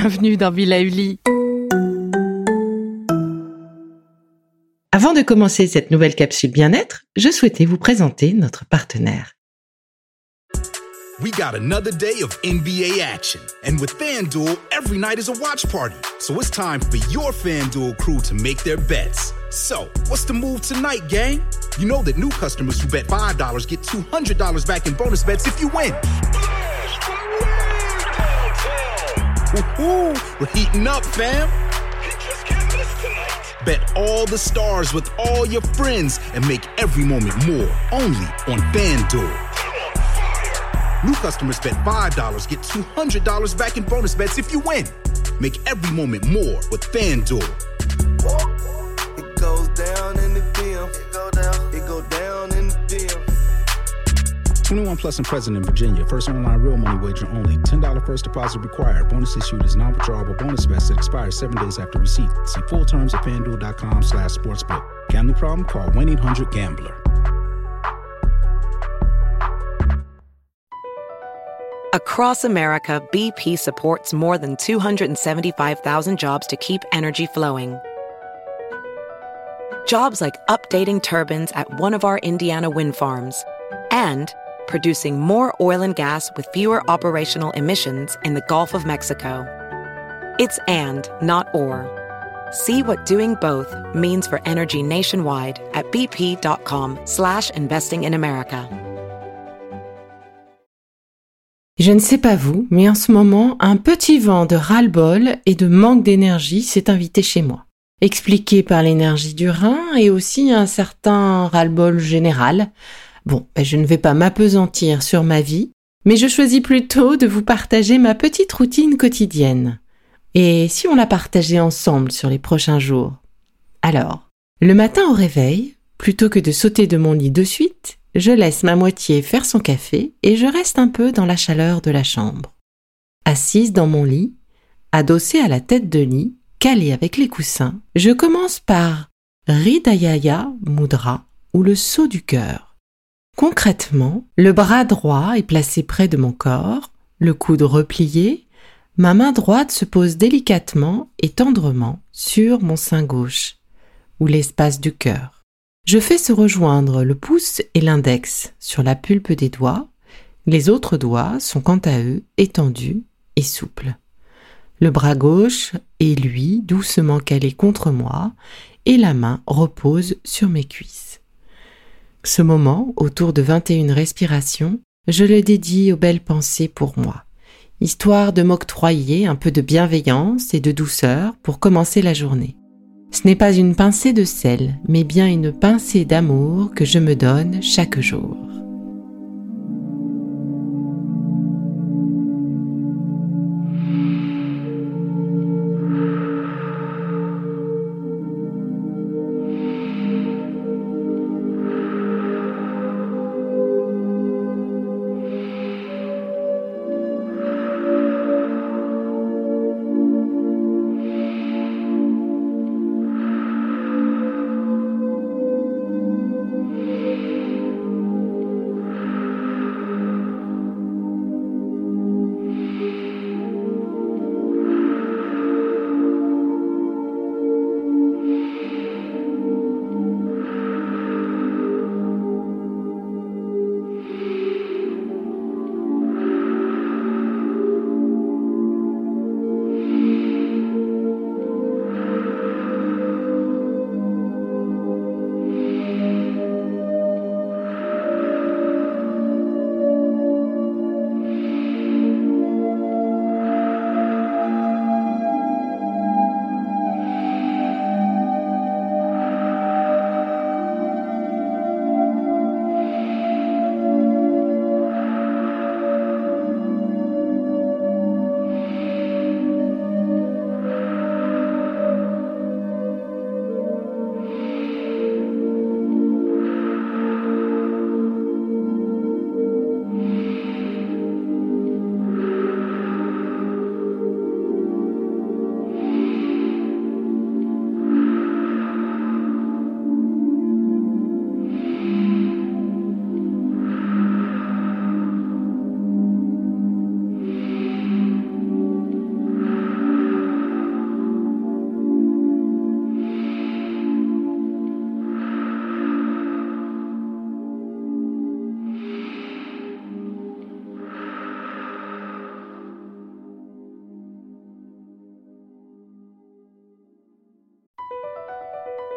bienvenue dans Villa Uli. Avant de commencer cette nouvelle capsule bien-être, je souhaitais vous présenter notre partenaire. We got another day of NBA action. And with FanDuel, every night is a watch party. So it's time for your FanDuel crew to make their bets. So, what's the move tonight, gang? You know that new customers who bet $5 get $200 back in bonus bets if you win. Woohoo! We're heating up, fam! Bet all the stars with all your friends and make every moment more only on FanDuel. New customers bet $5 get $200 back in bonus bets if you win. Make every moment more with FanDuel. 21 plus and present in Virginia. First online real money wager only. $10 first deposit required. Bonus issued is non-withdrawable bonus vest that expires seven days after receipt. See full terms at fanduel.com slash sportsbook. Gambling problem? Call 1-800-GAMBLER. Across America, BP supports more than 275,000 jobs to keep energy flowing. Jobs like updating turbines at one of our Indiana wind farms and producing more oil and gas with fewer operational emissions in the Gulf of Mexico. It's and, not or. See what doing both means for energy nationwide at bp.com slash investing in America. Je ne sais pas vous, mais en ce moment, un petit vent de ras-le-bol et de manque d'énergie s'est invité chez moi. Expliqué par l'énergie du rein et aussi un certain ras-le-bol général. Bon, ben, je ne vais pas m'apesantir sur ma vie, mais je choisis plutôt de vous partager ma petite routine quotidienne. Et si on la partageait ensemble sur les prochains jours? Alors, le matin au réveil, plutôt que de sauter de mon lit de suite, je laisse ma moitié faire son café et je reste un peu dans la chaleur de la chambre. Assise dans mon lit, adossée à la tête de lit, calée avec les coussins, je commence par Ridayaya Mudra ou le saut du cœur. Concrètement, le bras droit est placé près de mon corps, le coude replié, ma main droite se pose délicatement et tendrement sur mon sein gauche, ou l'espace du cœur. Je fais se rejoindre le pouce et l'index sur la pulpe des doigts. Les autres doigts sont quant à eux étendus et souples. Le bras gauche est lui doucement calé contre moi et la main repose sur mes cuisses. Ce moment, autour de 21 respirations, je le dédie aux belles pensées pour moi, histoire de m'octroyer un peu de bienveillance et de douceur pour commencer la journée. Ce n'est pas une pincée de sel, mais bien une pincée d'amour que je me donne chaque jour.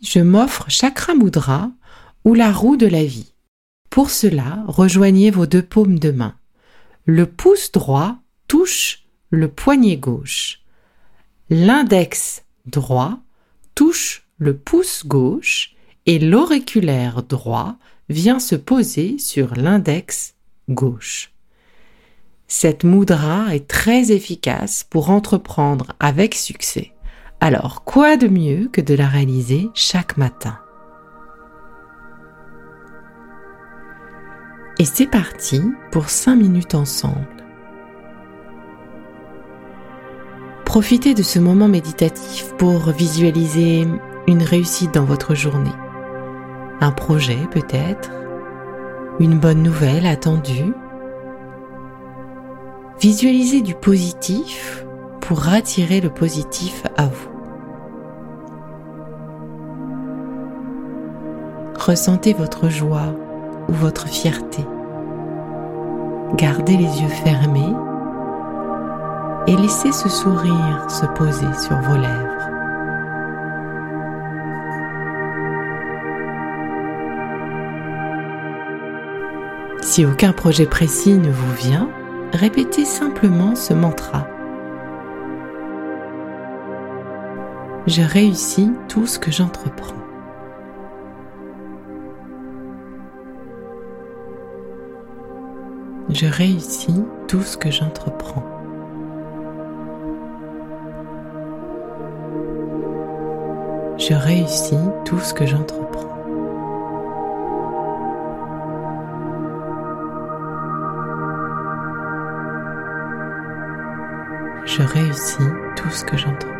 Je m'offre Chakra Mudra ou la roue de la vie. Pour cela, rejoignez vos deux paumes de main. Le pouce droit touche le poignet gauche. L'index droit touche le pouce gauche et l'auriculaire droit vient se poser sur l'index gauche. Cette moudra est très efficace pour entreprendre avec succès. Alors, quoi de mieux que de la réaliser chaque matin? Et c'est parti pour 5 minutes ensemble. Profitez de ce moment méditatif pour visualiser une réussite dans votre journée. Un projet peut-être, une bonne nouvelle attendue? Visualisez du positif pour attirer le positif à vous. Ressentez votre joie ou votre fierté. Gardez les yeux fermés et laissez ce sourire se poser sur vos lèvres. Si aucun projet précis ne vous vient, répétez simplement ce mantra. Je réussis tout ce que j'entreprends. Je réussis tout ce que j'entreprends. Je réussis tout ce que j'entreprends. Je réussis tout ce que j'entreprends.